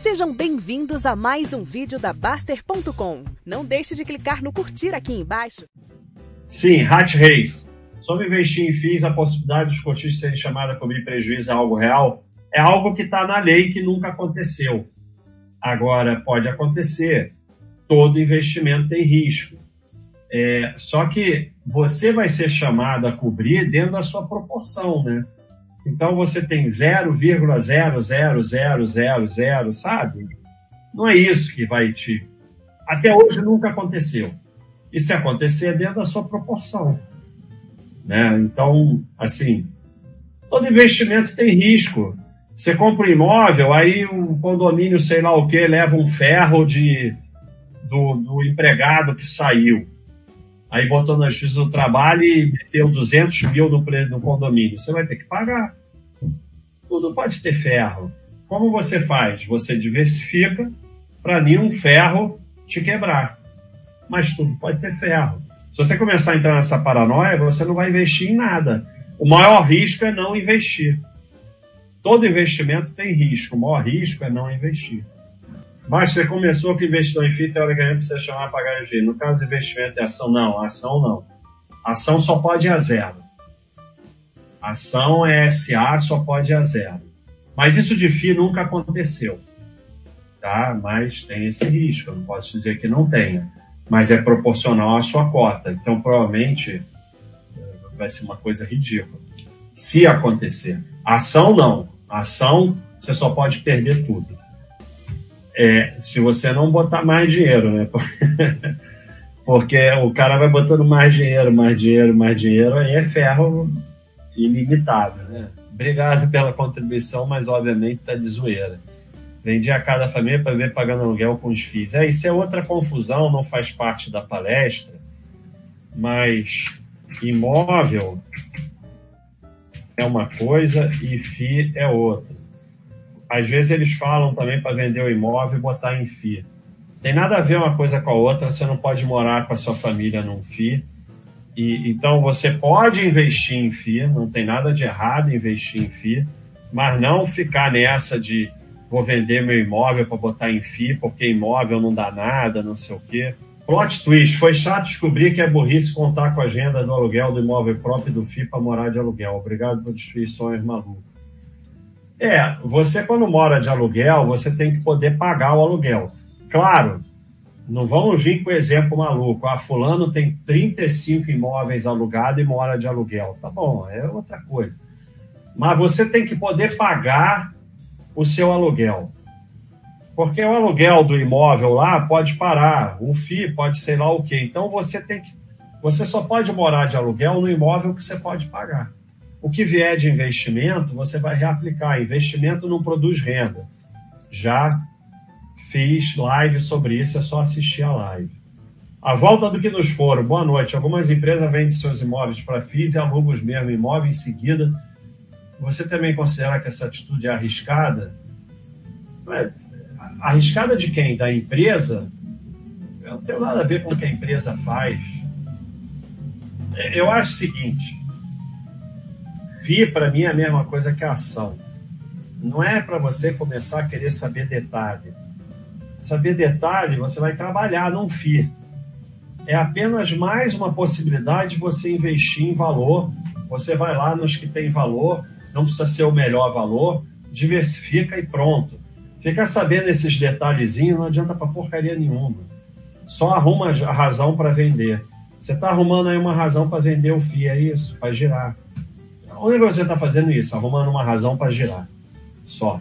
Sejam bem-vindos a mais um vídeo da Baster.com. Não deixe de clicar no curtir aqui embaixo. Sim, Hat Reis. Sobre investir em FIIs, a possibilidade dos cotistas serem chamados a cobrir prejuízo é algo real? É algo que está na lei que nunca aconteceu. Agora, pode acontecer. Todo investimento tem risco. É, só que você vai ser chamado a cobrir dentro da sua proporção, né? Então você tem 0,00000, sabe? Não é isso que vai te. Até hoje nunca aconteceu. E se acontecer, é dentro da sua proporção. Né? Então, assim, todo investimento tem risco. Você compra um imóvel, aí o condomínio, sei lá o que, leva um ferro de, do, do empregado que saiu. Aí botou na justiça do trabalho e meteu 200 mil no, no condomínio. Você vai ter que pagar. Tudo pode ter ferro. Como você faz? Você diversifica para nenhum ferro te quebrar. Mas tudo pode ter ferro. Se você começar a entrar nessa paranoia, você não vai investir em nada. O maior risco é não investir. Todo investimento tem risco. O maior risco é não investir. Mas você começou que investiu em FII, teoricamente precisa chamar para de No caso de investimento em ação, não. Ação não. Ação só pode ir a zero. Ação é SA, só pode ir a zero. Mas isso de FII nunca aconteceu. Tá? Mas tem esse risco. Eu não posso dizer que não tenha. Mas é proporcional à sua cota. Então, provavelmente, vai ser uma coisa ridícula. Se acontecer. Ação, não. Ação, você só pode perder tudo. É, se você não botar mais dinheiro, né? Porque o cara vai botando mais dinheiro, mais dinheiro, mais dinheiro, aí é ferro ilimitado, né? Obrigado pela contribuição, mas obviamente tá de zoeira. Vendi a cada família para ver pagando aluguel com os FIIs. É, isso é outra confusão, não faz parte da palestra, mas imóvel é uma coisa e FII é outra às vezes eles falam também para vender o imóvel e botar em FII. Tem nada a ver uma coisa com a outra, você não pode morar com a sua família num FII. E, então você pode investir em FII, não tem nada de errado em investir em FII, mas não ficar nessa de vou vender meu imóvel para botar em FII, porque imóvel não dá nada, não sei o quê. Plot twist, foi chato descobrir que é burrice contar com a agenda do aluguel do imóvel próprio do FII para morar de aluguel. Obrigado por destruir sonhos malucos. É, você quando mora de aluguel, você tem que poder pagar o aluguel. Claro, não vamos vir com exemplo maluco. Ah, fulano tem 35 imóveis alugados e mora de aluguel. Tá bom, é outra coisa. Mas você tem que poder pagar o seu aluguel. Porque o aluguel do imóvel lá pode parar, o FII pode ser lá o quê. Então você tem que. Você só pode morar de aluguel no imóvel que você pode pagar. O que vier de investimento, você vai reaplicar. Investimento não produz renda. Já fiz live sobre isso, é só assistir a live. A volta do que nos foram. Boa noite. Algumas empresas vendem seus imóveis para FIIs e alugam os mesmos imóveis em seguida. Você também considera que essa atitude é arriscada? Arriscada de quem? Da empresa? Não tem nada a ver com o que a empresa faz. Eu acho o seguinte: FI, para mim, é a mesma coisa que a ação. Não é para você começar a querer saber detalhe. Saber detalhe, você vai trabalhar num FI. É apenas mais uma possibilidade de você investir em valor. Você vai lá nos que tem valor, não precisa ser o melhor valor, diversifica e pronto. Ficar sabendo esses detalhezinhos não adianta para porcaria nenhuma. Só arruma a razão para vender. Você está arrumando aí uma razão para vender o FII, é isso? Para girar. Onde você está fazendo isso? Arrumando uma razão para girar. Só.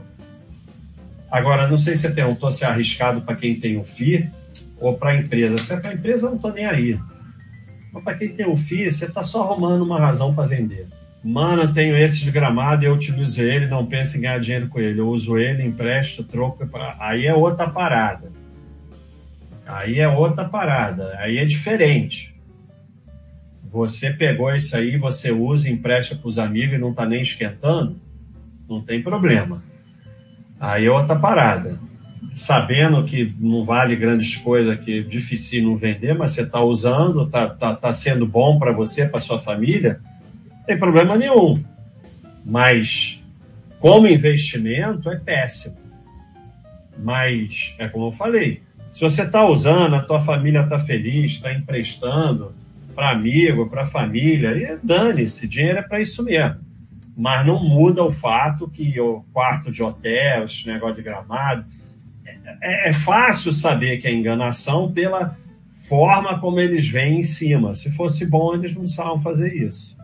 Agora, não sei se você perguntou se é arriscado para quem tem o FI ou para a empresa. Se é para a empresa, eu não estou nem aí. Mas para quem tem o FI, você está só arrumando uma razão para vender. Mano, eu tenho esse de gramado e eu utilizo ele, não penso em ganhar dinheiro com ele. Eu uso ele, empresto, troco. Aí é outra parada. Aí é outra parada. Aí é diferente. Você pegou isso aí, você usa, empresta para os amigos e não está nem esquentando, não tem problema. Aí é outra parada. Sabendo que não vale grandes coisas, que é difícil não vender, mas você está usando, está tá, tá sendo bom para você, para sua família, não tem problema nenhum. Mas como investimento é péssimo. Mas é como eu falei, se você está usando, a tua família está feliz, está emprestando para amigo, para família, e dane-se, dinheiro é para isso mesmo. Mas não muda o fato que o quarto de hotel, esse negócio de gramado, é, é fácil saber que é enganação pela forma como eles vêm em cima. Se fosse bom, eles não precisavam fazer isso.